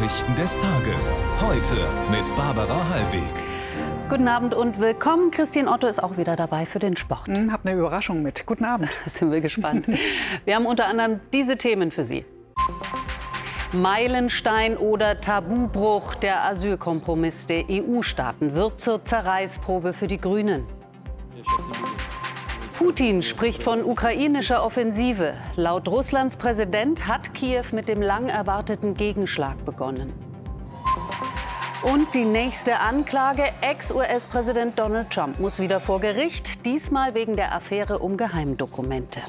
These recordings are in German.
Nachrichten des Tages. Heute mit Barbara Hallweg. Guten Abend und willkommen. Christian Otto ist auch wieder dabei für den Sport. Hm, hab eine Überraschung mit. Guten Abend. sind wir gespannt. Wir haben unter anderem diese Themen für Sie. Meilenstein oder Tabubruch. Der Asylkompromiss der EU-Staaten wird zur Zerreißprobe für die Grünen. Putin spricht von ukrainischer Offensive. Laut Russlands Präsident hat Kiew mit dem lang erwarteten Gegenschlag begonnen. Und die nächste Anklage. Ex-US-Präsident Donald Trump muss wieder vor Gericht, diesmal wegen der Affäre um Geheimdokumente.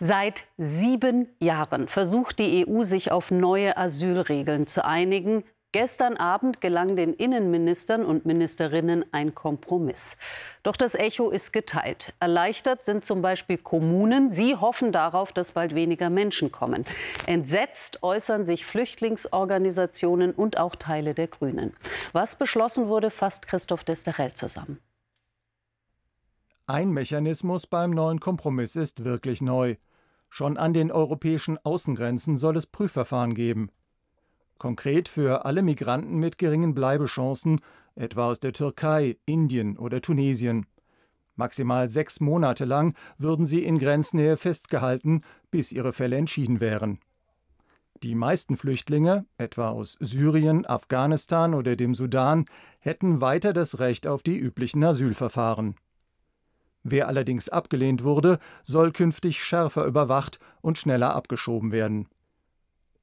Seit sieben Jahren versucht die EU, sich auf neue Asylregeln zu einigen. Gestern Abend gelang den Innenministern und Ministerinnen ein Kompromiss. Doch das Echo ist geteilt. Erleichtert sind zum Beispiel Kommunen. Sie hoffen darauf, dass bald weniger Menschen kommen. Entsetzt äußern sich Flüchtlingsorganisationen und auch Teile der Grünen. Was beschlossen wurde, fasst Christoph Desterell zusammen. Ein Mechanismus beim neuen Kompromiss ist wirklich neu. Schon an den europäischen Außengrenzen soll es Prüfverfahren geben. Konkret für alle Migranten mit geringen Bleibechancen, etwa aus der Türkei, Indien oder Tunesien. Maximal sechs Monate lang würden sie in Grenznähe festgehalten, bis ihre Fälle entschieden wären. Die meisten Flüchtlinge, etwa aus Syrien, Afghanistan oder dem Sudan, hätten weiter das Recht auf die üblichen Asylverfahren. Wer allerdings abgelehnt wurde, soll künftig schärfer überwacht und schneller abgeschoben werden.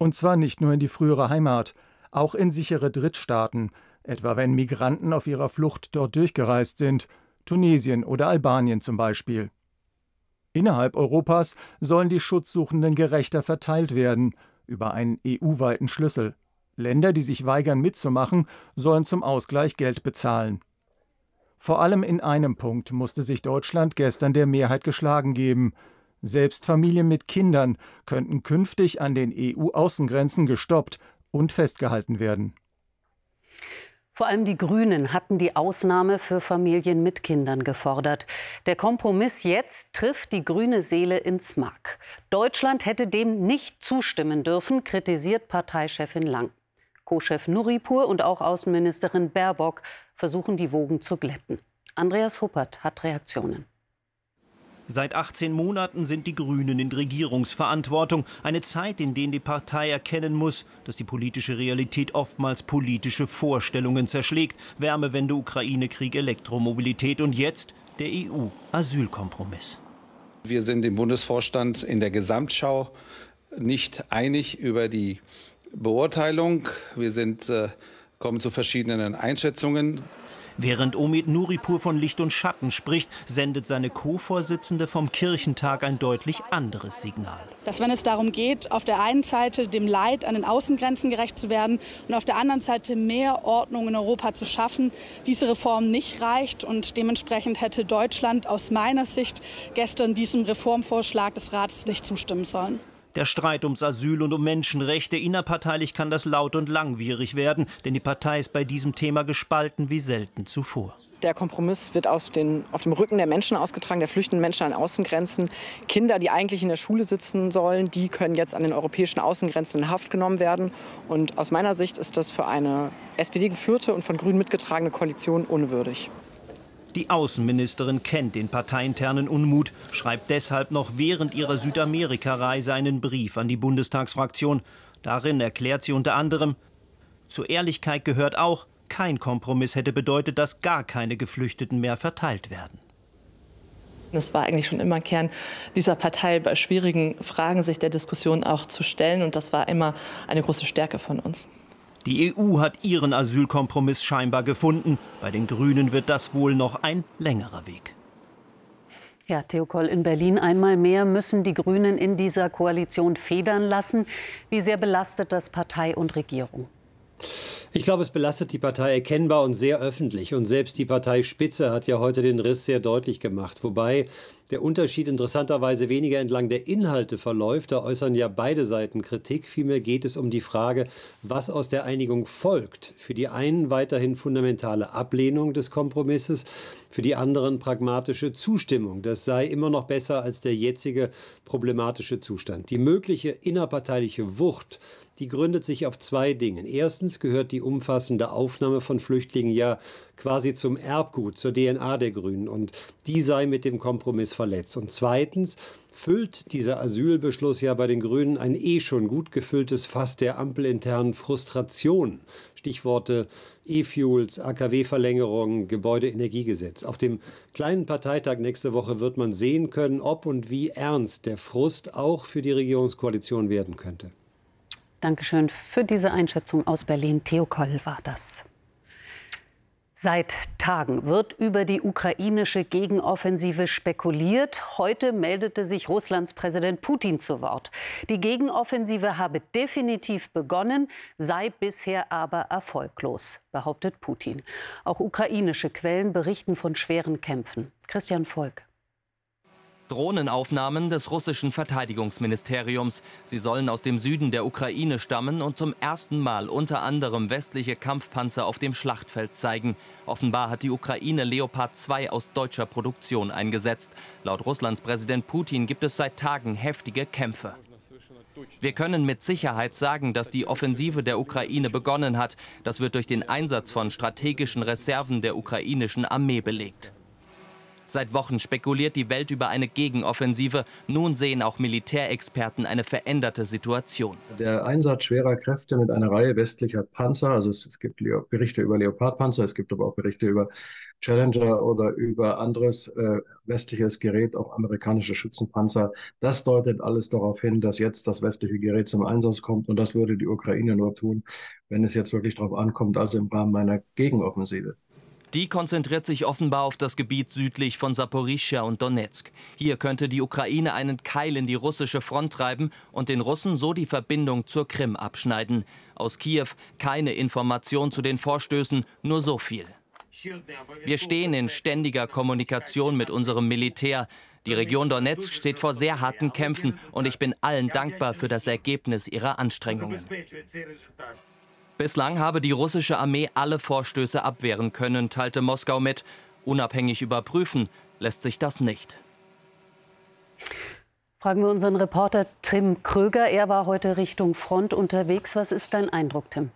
Und zwar nicht nur in die frühere Heimat, auch in sichere Drittstaaten, etwa wenn Migranten auf ihrer Flucht dort durchgereist sind, Tunesien oder Albanien zum Beispiel. Innerhalb Europas sollen die Schutzsuchenden gerechter verteilt werden, über einen EU-weiten Schlüssel. Länder, die sich weigern mitzumachen, sollen zum Ausgleich Geld bezahlen. Vor allem in einem Punkt musste sich Deutschland gestern der Mehrheit geschlagen geben. Selbst Familien mit Kindern könnten künftig an den EU-Außengrenzen gestoppt und festgehalten werden. Vor allem die Grünen hatten die Ausnahme für Familien mit Kindern gefordert. Der Kompromiss jetzt trifft die grüne Seele ins Mark. Deutschland hätte dem nicht zustimmen dürfen, kritisiert Parteichefin Lang. Co-Chef Nuripur und auch Außenministerin Baerbock versuchen, die Wogen zu glätten. Andreas Huppert hat Reaktionen. Seit 18 Monaten sind die Grünen in Regierungsverantwortung. Eine Zeit, in der die Partei erkennen muss, dass die politische Realität oftmals politische Vorstellungen zerschlägt. Wärmewende, Ukraine-Krieg, Elektromobilität und jetzt der EU-Asylkompromiss. Wir sind im Bundesvorstand in der Gesamtschau nicht einig über die Beurteilung. Wir sind, äh, kommen zu verschiedenen Einschätzungen. Während Omid Nuripur von Licht und Schatten spricht, sendet seine Co-Vorsitzende vom Kirchentag ein deutlich anderes Signal. Dass wenn es darum geht, auf der einen Seite dem Leid an den Außengrenzen gerecht zu werden und auf der anderen Seite mehr Ordnung in Europa zu schaffen, diese Reform nicht reicht und dementsprechend hätte Deutschland aus meiner Sicht gestern diesem Reformvorschlag des Rates nicht zustimmen sollen. Der Streit ums Asyl und um Menschenrechte innerparteilich kann das laut und langwierig werden, denn die Partei ist bei diesem Thema gespalten wie selten zuvor. Der Kompromiss wird auf, den, auf dem Rücken der Menschen ausgetragen, der flüchtenden Menschen an Außengrenzen. Kinder, die eigentlich in der Schule sitzen sollen, die können jetzt an den europäischen Außengrenzen in Haft genommen werden. Und aus meiner Sicht ist das für eine SPD-geführte und von Grünen mitgetragene Koalition unwürdig. Die Außenministerin kennt den parteiinternen Unmut, schreibt deshalb noch während ihrer Südamerika-Reise einen Brief an die Bundestagsfraktion. Darin erklärt sie unter anderem, zur Ehrlichkeit gehört auch, kein Kompromiss hätte bedeutet, dass gar keine Geflüchteten mehr verteilt werden. Es war eigentlich schon immer Kern dieser Partei, bei schwierigen Fragen sich der Diskussion auch zu stellen. Und das war immer eine große Stärke von uns. Die EU hat ihren Asylkompromiss scheinbar gefunden. Bei den Grünen wird das wohl noch ein längerer Weg. Ja, Theo Koll, in Berlin einmal mehr müssen die Grünen in dieser Koalition federn lassen. Wie sehr belastet das Partei und Regierung? Ich glaube, es belastet die Partei erkennbar und sehr öffentlich. Und selbst die Parteispitze hat ja heute den Riss sehr deutlich gemacht. Wobei der Unterschied interessanterweise weniger entlang der Inhalte verläuft. Da äußern ja beide Seiten Kritik. Vielmehr geht es um die Frage, was aus der Einigung folgt. Für die einen weiterhin fundamentale Ablehnung des Kompromisses, für die anderen pragmatische Zustimmung. Das sei immer noch besser als der jetzige problematische Zustand. Die mögliche innerparteiliche Wucht die gründet sich auf zwei Dingen. Erstens gehört die umfassende Aufnahme von Flüchtlingen ja quasi zum Erbgut, zur DNA der Grünen und die sei mit dem Kompromiss verletzt. Und zweitens füllt dieser Asylbeschluss ja bei den Grünen ein eh schon gut gefülltes Fass der ampelinternen Frustration. Stichworte E-Fuels, AKW-Verlängerung, Gebäudeenergiegesetz. Auf dem kleinen Parteitag nächste Woche wird man sehen können, ob und wie ernst der Frust auch für die Regierungskoalition werden könnte. Dankeschön für diese Einschätzung aus Berlin. Theo Koll war das. Seit Tagen wird über die ukrainische Gegenoffensive spekuliert. Heute meldete sich Russlands Präsident Putin zu Wort. Die Gegenoffensive habe definitiv begonnen, sei bisher aber erfolglos, behauptet Putin. Auch ukrainische Quellen berichten von schweren Kämpfen. Christian Volk. Drohnenaufnahmen des russischen Verteidigungsministeriums. Sie sollen aus dem Süden der Ukraine stammen und zum ersten Mal unter anderem westliche Kampfpanzer auf dem Schlachtfeld zeigen. Offenbar hat die Ukraine Leopard 2 aus deutscher Produktion eingesetzt. Laut Russlands Präsident Putin gibt es seit Tagen heftige Kämpfe. Wir können mit Sicherheit sagen, dass die Offensive der Ukraine begonnen hat. Das wird durch den Einsatz von strategischen Reserven der ukrainischen Armee belegt. Seit Wochen spekuliert die Welt über eine Gegenoffensive. Nun sehen auch Militärexperten eine veränderte Situation. Der Einsatz schwerer Kräfte mit einer Reihe westlicher Panzer, also es, gibt Berichte über Leopardpanzer, es gibt aber auch Berichte über Challenger oder über anderes äh, westliches Gerät, auch amerikanische Schützenpanzer. Das deutet alles darauf hin, dass jetzt das westliche Gerät zum Einsatz kommt und das würde die Ukraine nur tun, wenn es jetzt wirklich darauf ankommt, also im Rahmen einer Gegenoffensive. Die konzentriert sich offenbar auf das Gebiet südlich von Saporischschja und Donetsk. Hier könnte die Ukraine einen Keil in die russische Front treiben und den Russen so die Verbindung zur Krim abschneiden. Aus Kiew keine Information zu den Vorstößen, nur so viel. Wir stehen in ständiger Kommunikation mit unserem Militär. Die Region Donetsk steht vor sehr harten Kämpfen und ich bin allen dankbar für das Ergebnis ihrer Anstrengungen. Bislang habe die russische Armee alle Vorstöße abwehren können, teilte Moskau mit. Unabhängig überprüfen lässt sich das nicht. Fragen wir unseren Reporter Tim Kröger. Er war heute Richtung Front unterwegs. Was ist dein Eindruck, Tim?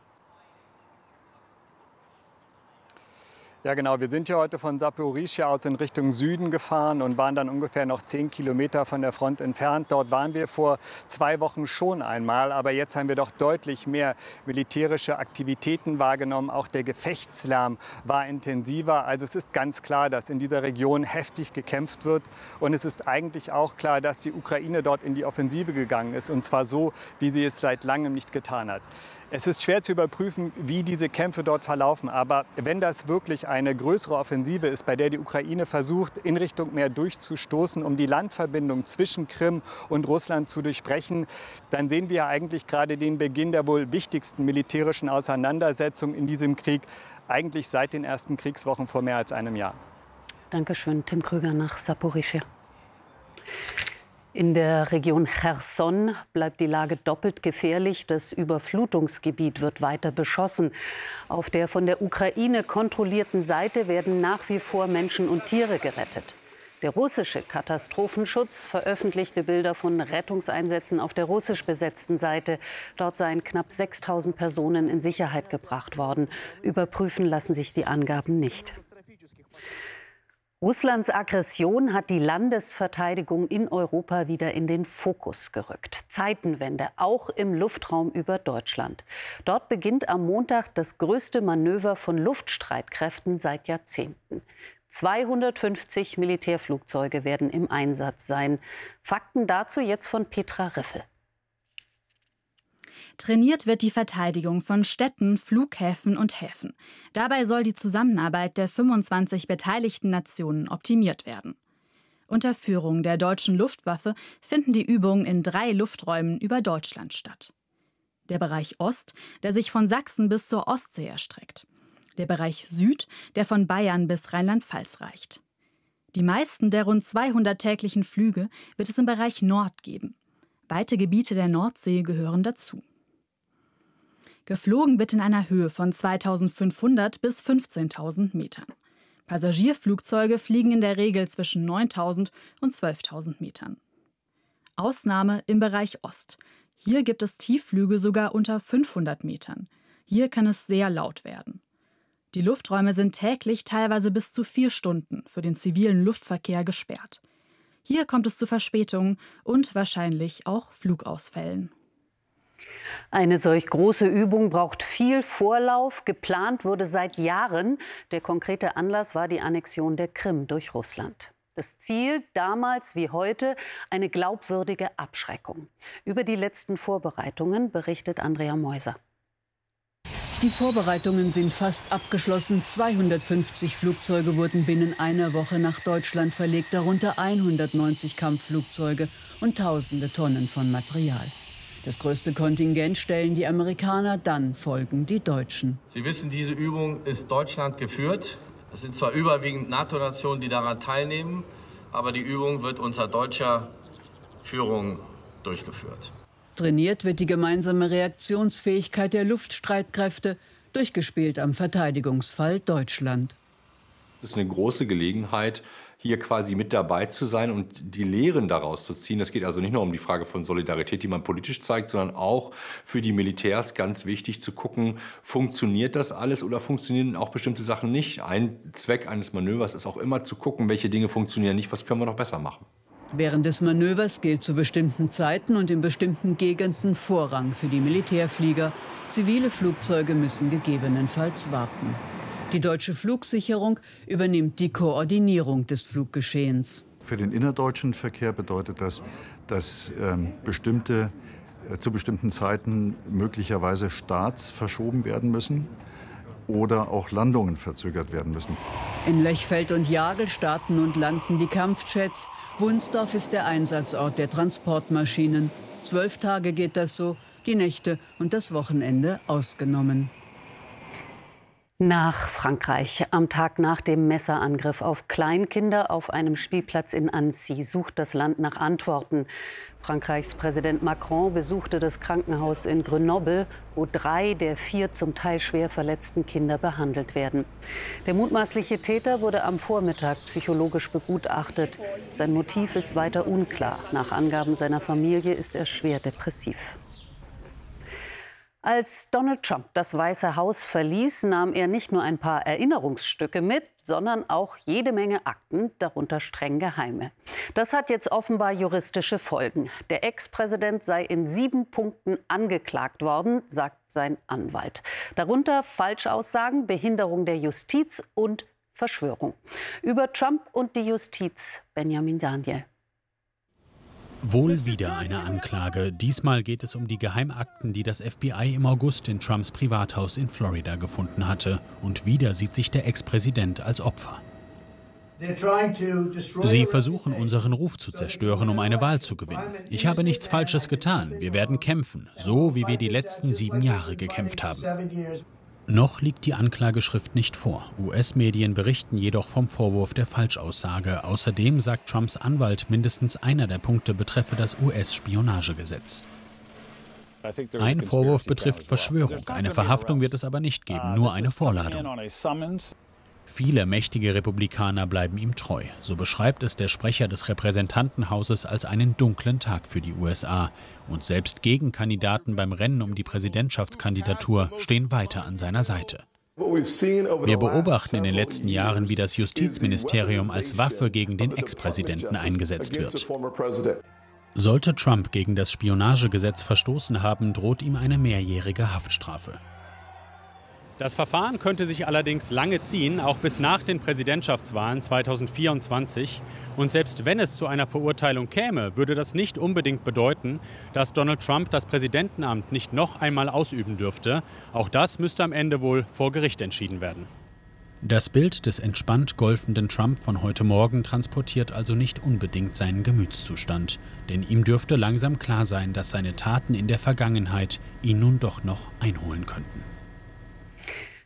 Ja, genau. Wir sind ja heute von Saporischia aus in Richtung Süden gefahren und waren dann ungefähr noch zehn Kilometer von der Front entfernt. Dort waren wir vor zwei Wochen schon einmal, aber jetzt haben wir doch deutlich mehr militärische Aktivitäten wahrgenommen. Auch der Gefechtslärm war intensiver. Also es ist ganz klar, dass in dieser Region heftig gekämpft wird. Und es ist eigentlich auch klar, dass die Ukraine dort in die Offensive gegangen ist. Und zwar so, wie sie es seit langem nicht getan hat. Es ist schwer zu überprüfen, wie diese Kämpfe dort verlaufen. Aber wenn das wirklich eine größere Offensive ist, bei der die Ukraine versucht, in Richtung Meer durchzustoßen, um die Landverbindung zwischen Krim und Russland zu durchbrechen, dann sehen wir eigentlich gerade den Beginn der wohl wichtigsten militärischen Auseinandersetzung in diesem Krieg, eigentlich seit den ersten Kriegswochen vor mehr als einem Jahr. Dankeschön, Tim Krüger nach Saporischia. In der Region Cherson bleibt die Lage doppelt gefährlich. Das Überflutungsgebiet wird weiter beschossen. Auf der von der Ukraine kontrollierten Seite werden nach wie vor Menschen und Tiere gerettet. Der russische Katastrophenschutz veröffentlichte Bilder von Rettungseinsätzen auf der russisch besetzten Seite. Dort seien knapp 6000 Personen in Sicherheit gebracht worden. Überprüfen lassen sich die Angaben nicht. Russlands Aggression hat die Landesverteidigung in Europa wieder in den Fokus gerückt. Zeitenwende, auch im Luftraum über Deutschland. Dort beginnt am Montag das größte Manöver von Luftstreitkräften seit Jahrzehnten. 250 Militärflugzeuge werden im Einsatz sein. Fakten dazu jetzt von Petra Riffel. Trainiert wird die Verteidigung von Städten, Flughäfen und Häfen. Dabei soll die Zusammenarbeit der 25 beteiligten Nationen optimiert werden. Unter Führung der deutschen Luftwaffe finden die Übungen in drei Lufträumen über Deutschland statt. Der Bereich Ost, der sich von Sachsen bis zur Ostsee erstreckt. Der Bereich Süd, der von Bayern bis Rheinland-Pfalz reicht. Die meisten der rund 200 täglichen Flüge wird es im Bereich Nord geben. Weite Gebiete der Nordsee gehören dazu. Geflogen wird in einer Höhe von 2500 bis 15.000 Metern. Passagierflugzeuge fliegen in der Regel zwischen 9000 und 12.000 Metern. Ausnahme im Bereich Ost. Hier gibt es Tiefflüge sogar unter 500 Metern. Hier kann es sehr laut werden. Die Lufträume sind täglich teilweise bis zu vier Stunden für den zivilen Luftverkehr gesperrt. Hier kommt es zu Verspätungen und wahrscheinlich auch Flugausfällen. Eine solch große Übung braucht viel Vorlauf. Geplant wurde seit Jahren. Der konkrete Anlass war die Annexion der Krim durch Russland. Das Ziel damals wie heute eine glaubwürdige Abschreckung. Über die letzten Vorbereitungen berichtet Andrea Meuser. Die Vorbereitungen sind fast abgeschlossen. 250 Flugzeuge wurden binnen einer Woche nach Deutschland verlegt, darunter 190 Kampfflugzeuge und tausende Tonnen von Material. Das größte Kontingent stellen die Amerikaner, dann folgen die Deutschen. Sie wissen, diese Übung ist Deutschland geführt. Es sind zwar überwiegend NATO-Nationen, die daran teilnehmen, aber die Übung wird unter deutscher Führung durchgeführt. Trainiert wird die gemeinsame Reaktionsfähigkeit der Luftstreitkräfte, durchgespielt am Verteidigungsfall Deutschland. Das ist eine große Gelegenheit, hier quasi mit dabei zu sein und die Lehren daraus zu ziehen. Es geht also nicht nur um die Frage von Solidarität, die man politisch zeigt, sondern auch für die Militärs ganz wichtig zu gucken, funktioniert das alles oder funktionieren auch bestimmte Sachen nicht. Ein Zweck eines Manövers ist auch immer zu gucken, welche Dinge funktionieren nicht, was können wir noch besser machen. Während des Manövers gilt zu bestimmten Zeiten und in bestimmten Gegenden Vorrang für die Militärflieger. Zivile Flugzeuge müssen gegebenenfalls warten. Die deutsche Flugsicherung übernimmt die Koordinierung des Fluggeschehens. Für den innerdeutschen Verkehr bedeutet das, dass ähm, bestimmte, äh, zu bestimmten Zeiten möglicherweise Starts verschoben werden müssen oder auch Landungen verzögert werden müssen. In Lechfeld und Jagel starten und landen die Kampfjets. Wunsdorf ist der Einsatzort der Transportmaschinen. Zwölf Tage geht das so, die Nächte und das Wochenende ausgenommen. Nach Frankreich. Am Tag nach dem Messerangriff auf Kleinkinder auf einem Spielplatz in Annecy sucht das Land nach Antworten. Frankreichs Präsident Macron besuchte das Krankenhaus in Grenoble, wo drei der vier zum Teil schwer verletzten Kinder behandelt werden. Der mutmaßliche Täter wurde am Vormittag psychologisch begutachtet. Sein Motiv ist weiter unklar. Nach Angaben seiner Familie ist er schwer depressiv. Als Donald Trump das Weiße Haus verließ, nahm er nicht nur ein paar Erinnerungsstücke mit, sondern auch jede Menge Akten, darunter streng geheime. Das hat jetzt offenbar juristische Folgen. Der Ex-Präsident sei in sieben Punkten angeklagt worden, sagt sein Anwalt. Darunter Falschaussagen, Behinderung der Justiz und Verschwörung. Über Trump und die Justiz Benjamin Daniel. Wohl wieder eine Anklage. Diesmal geht es um die Geheimakten, die das FBI im August in Trumps Privathaus in Florida gefunden hatte. Und wieder sieht sich der Ex-Präsident als Opfer. Sie versuchen, unseren Ruf zu zerstören, um eine Wahl zu gewinnen. Ich habe nichts Falsches getan. Wir werden kämpfen, so wie wir die letzten sieben Jahre gekämpft haben. Noch liegt die Anklageschrift nicht vor. US-Medien berichten jedoch vom Vorwurf der Falschaussage. Außerdem sagt Trumps Anwalt, mindestens einer der Punkte betreffe das US-Spionagegesetz. Ein Vorwurf betrifft Verschwörung. Eine Verhaftung wird es aber nicht geben, nur eine Vorladung. Viele mächtige Republikaner bleiben ihm treu. So beschreibt es der Sprecher des Repräsentantenhauses als einen dunklen Tag für die USA. Und selbst Gegenkandidaten beim Rennen um die Präsidentschaftskandidatur stehen weiter an seiner Seite. Wir beobachten in den letzten Jahren, wie das Justizministerium als Waffe gegen den Ex-Präsidenten eingesetzt wird. Sollte Trump gegen das Spionagegesetz verstoßen haben, droht ihm eine mehrjährige Haftstrafe. Das Verfahren könnte sich allerdings lange ziehen, auch bis nach den Präsidentschaftswahlen 2024. Und selbst wenn es zu einer Verurteilung käme, würde das nicht unbedingt bedeuten, dass Donald Trump das Präsidentenamt nicht noch einmal ausüben dürfte. Auch das müsste am Ende wohl vor Gericht entschieden werden. Das Bild des entspannt golfenden Trump von heute Morgen transportiert also nicht unbedingt seinen Gemütszustand, denn ihm dürfte langsam klar sein, dass seine Taten in der Vergangenheit ihn nun doch noch einholen könnten.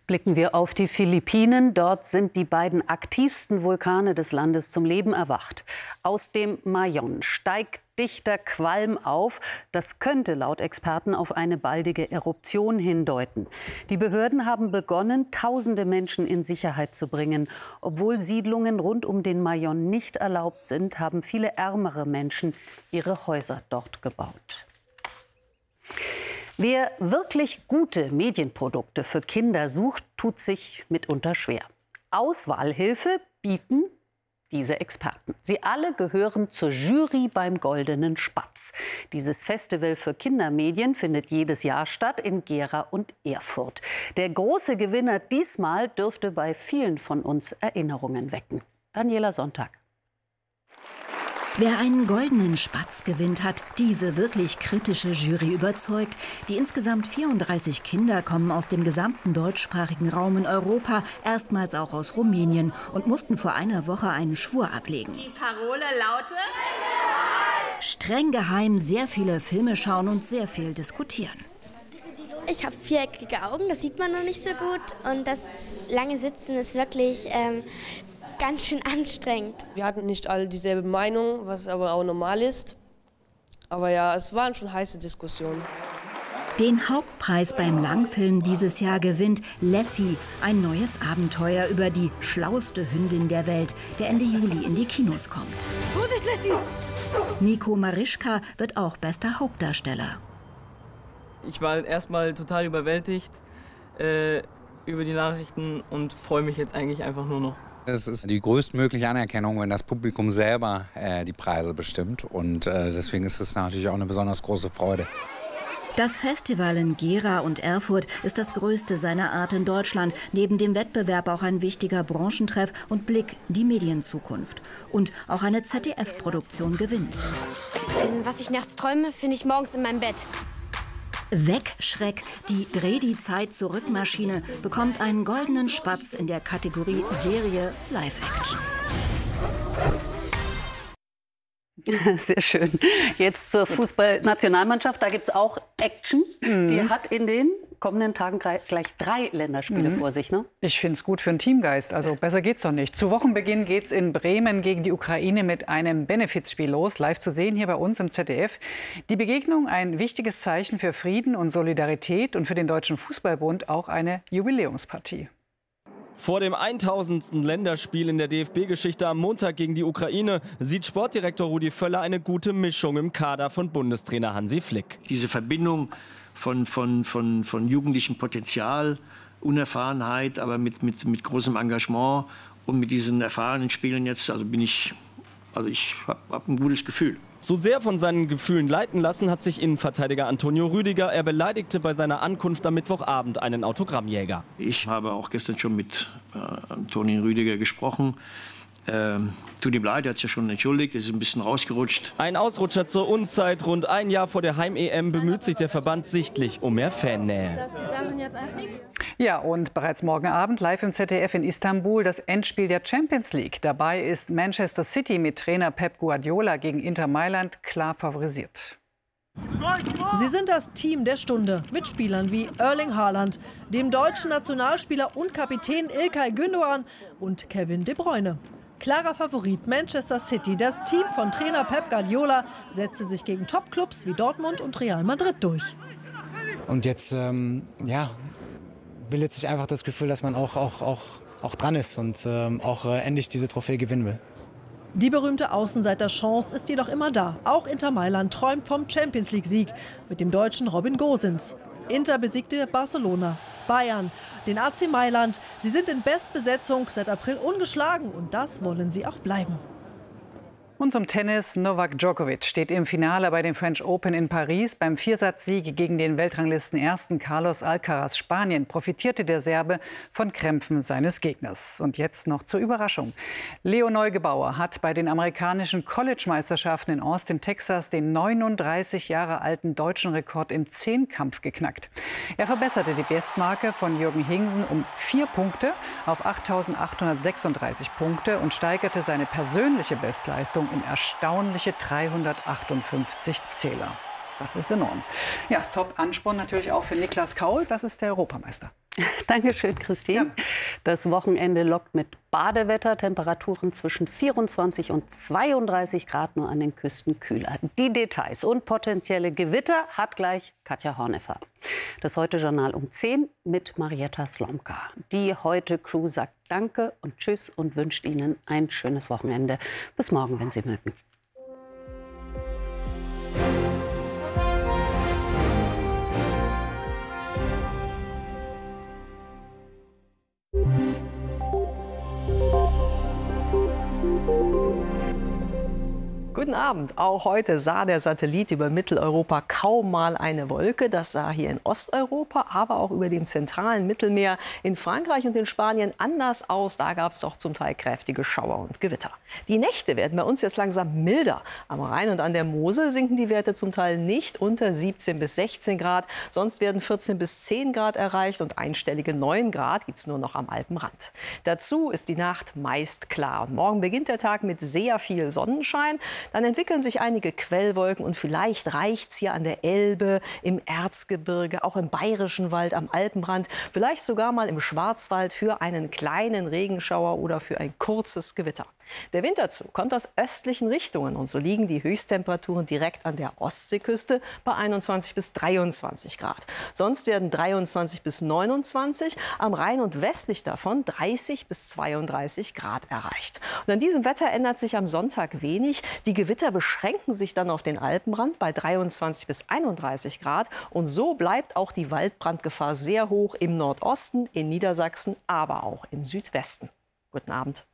Blicken wir auf die Philippinen. Dort sind die beiden aktivsten Vulkane des Landes zum Leben erwacht. Aus dem Mayon steigt dichter Qualm auf. Das könnte laut Experten auf eine baldige Eruption hindeuten. Die Behörden haben begonnen, tausende Menschen in Sicherheit zu bringen. Obwohl Siedlungen rund um den Mayon nicht erlaubt sind, haben viele ärmere Menschen ihre Häuser dort gebaut. Wer wirklich gute Medienprodukte für Kinder sucht, tut sich mitunter schwer. Auswahlhilfe bieten diese Experten. Sie alle gehören zur Jury beim Goldenen Spatz. Dieses Festival für Kindermedien findet jedes Jahr statt in Gera und Erfurt. Der große Gewinner diesmal dürfte bei vielen von uns Erinnerungen wecken. Daniela Sonntag. Wer einen goldenen Spatz gewinnt, hat diese wirklich kritische Jury überzeugt. Die insgesamt 34 Kinder kommen aus dem gesamten deutschsprachigen Raum in Europa, erstmals auch aus Rumänien und mussten vor einer Woche einen Schwur ablegen. Die Parole lautet Streng geheim, sehr viele Filme schauen und sehr viel diskutieren. Ich habe viereckige Augen, das sieht man noch nicht so gut. Und das lange Sitzen ist wirklich ähm, ganz schön anstrengend. Wir hatten nicht alle dieselbe Meinung, was aber auch normal ist. Aber ja, es waren schon heiße Diskussionen. Den Hauptpreis beim Langfilm dieses Jahr gewinnt Lassie, ein neues Abenteuer über die schlauste Hündin der Welt, der Ende Juli in die Kinos kommt. Vorsicht, Lassie! Nico Marischka wird auch bester Hauptdarsteller. Ich war erstmal total überwältigt äh, über die Nachrichten und freue mich jetzt eigentlich einfach nur noch. Es ist die größtmögliche Anerkennung, wenn das Publikum selber äh, die Preise bestimmt. Und äh, deswegen ist es natürlich auch eine besonders große Freude. Das Festival in Gera und Erfurt ist das größte seiner Art in Deutschland. Neben dem Wettbewerb auch ein wichtiger Branchentreff und Blick in die Medienzukunft. Und auch eine ZDF-Produktion gewinnt. Was ich nachts träume, finde ich morgens in meinem Bett. Weg, Schreck, die Dreh die Zeit zurück Maschine bekommt einen goldenen Spatz in der Kategorie Serie Live-Action. Sehr schön. Jetzt zur Fußballnationalmannschaft. Da gibt es auch Action. Mhm. Die hat in den kommenden Tagen gleich drei Länderspiele Mhm. vor sich. Ne? Ich finde es gut für den Teamgeist. Also besser geht's doch nicht. Zu Wochenbeginn geht's in Bremen gegen die Ukraine mit einem Benefizspiel los. Live zu sehen hier bei uns im ZDF. Die Begegnung ein wichtiges Zeichen für Frieden und Solidarität und für den Deutschen Fußballbund auch eine Jubiläumspartie. Vor dem 1000. Länderspiel in der DFB-Geschichte am Montag gegen die Ukraine sieht Sportdirektor Rudi Völler eine gute Mischung im Kader von Bundestrainer Hansi Flick. Diese Verbindung von, von, von, von jugendlichem Potenzial, Unerfahrenheit, aber mit, mit, mit großem Engagement und mit diesen erfahrenen Spielern jetzt, also bin ich, also ich habe hab ein gutes Gefühl. So sehr von seinen Gefühlen leiten lassen hat sich Innenverteidiger Antonio Rüdiger. Er beleidigte bei seiner Ankunft am Mittwochabend einen Autogrammjäger. Ich habe auch gestern schon mit äh, Antonio Rüdiger gesprochen. Ähm, tut ihm leid, er hat sich ja schon entschuldigt, er ist ein bisschen rausgerutscht. Ein Ausrutscher zur Unzeit. Rund ein Jahr vor der Heim-EM bemüht sich der Verband sichtlich um mehr Fannähe. Ja, und bereits morgen Abend live im ZDF in Istanbul das Endspiel der Champions League. Dabei ist Manchester City mit Trainer Pep Guardiola gegen Inter Mailand klar favorisiert. Sie sind das Team der Stunde mit Spielern wie Erling Haaland, dem deutschen Nationalspieler und Kapitän Ilkay Gündoğan und Kevin De Bruyne. Klarer Favorit Manchester City. Das Team von Trainer Pep Guardiola setzte sich gegen Topclubs wie Dortmund und Real Madrid durch. Und jetzt ähm, ja, bildet sich einfach das Gefühl, dass man auch, auch, auch, auch dran ist und ähm, auch äh, endlich diese Trophäe gewinnen will. Die berühmte Außenseiter-Chance ist jedoch immer da. Auch Inter Mailand träumt vom Champions League-Sieg mit dem deutschen Robin Gosens. Inter besiegte Barcelona, Bayern, den AC Mailand. Sie sind in Bestbesetzung seit April ungeschlagen und das wollen sie auch bleiben. Und zum Tennis. Novak Djokovic steht im Finale bei dem French Open in Paris. Beim Viersatzsieg gegen den Weltranglisten ersten Carlos Alcaraz Spanien profitierte der Serbe von Krämpfen seines Gegners. Und jetzt noch zur Überraschung. Leo Neugebauer hat bei den amerikanischen College-Meisterschaften in Austin, Texas, den 39 Jahre alten deutschen Rekord im Zehnkampf geknackt. Er verbesserte die Bestmarke von Jürgen Hingsen um vier Punkte auf 8.836 Punkte und steigerte seine persönliche Bestleistung um erstaunliche 358 Zähler. Das ist enorm. Ja, Top-Ansporn natürlich auch für Niklas Kaul. Das ist der Europameister. Dankeschön, Christine. Ja. Das Wochenende lockt mit Badewetter, Temperaturen zwischen 24 und 32 Grad nur an den Küsten kühler. Die Details und potenzielle Gewitter hat gleich Katja Horneffer. Das Heute-Journal um 10 mit Marietta Slomka. Die Heute-Crew sagt Danke und Tschüss und wünscht Ihnen ein schönes Wochenende. Bis morgen, wenn Sie mögen. Guten Abend. Auch heute sah der Satellit über Mitteleuropa kaum mal eine Wolke. Das sah hier in Osteuropa, aber auch über dem zentralen Mittelmeer in Frankreich und in Spanien anders aus. Da gab es doch zum Teil kräftige Schauer und Gewitter. Die Nächte werden bei uns jetzt langsam milder. Am Rhein und an der Mosel sinken die Werte zum Teil nicht unter 17 bis 16 Grad. Sonst werden 14 bis 10 Grad erreicht und einstellige 9 Grad gibt es nur noch am Alpenrand. Dazu ist die Nacht meist klar. Morgen beginnt der Tag mit sehr viel Sonnenschein. Dann entwickeln sich einige Quellwolken und vielleicht reicht es hier an der Elbe, im Erzgebirge, auch im Bayerischen Wald, am Alpenrand, vielleicht sogar mal im Schwarzwald für einen kleinen Regenschauer oder für ein kurzes Gewitter. Der Winterzug kommt aus östlichen Richtungen und so liegen die Höchsttemperaturen direkt an der Ostseeküste bei 21 bis 23 Grad. Sonst werden 23 bis 29, am Rhein und westlich davon 30 bis 32 Grad erreicht. Und an diesem Wetter ändert sich am Sonntag wenig. Die Gewitter beschränken sich dann auf den Alpenrand bei 23 bis 31 Grad und so bleibt auch die Waldbrandgefahr sehr hoch im Nordosten, in Niedersachsen, aber auch im Südwesten. Guten Abend.